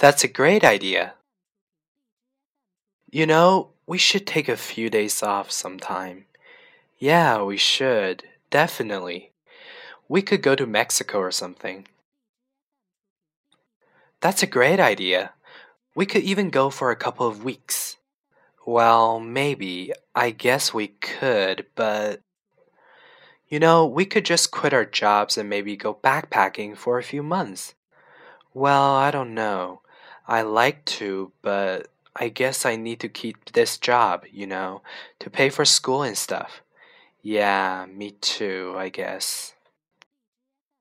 That's a great idea. You know, we should take a few days off sometime. Yeah, we should. Definitely. We could go to Mexico or something. That's a great idea. We could even go for a couple of weeks. Well, maybe. I guess we could, but. You know, we could just quit our jobs and maybe go backpacking for a few months. Well, I don't know. I like to, but I guess I need to keep this job, you know, to pay for school and stuff. Yeah, me too, I guess.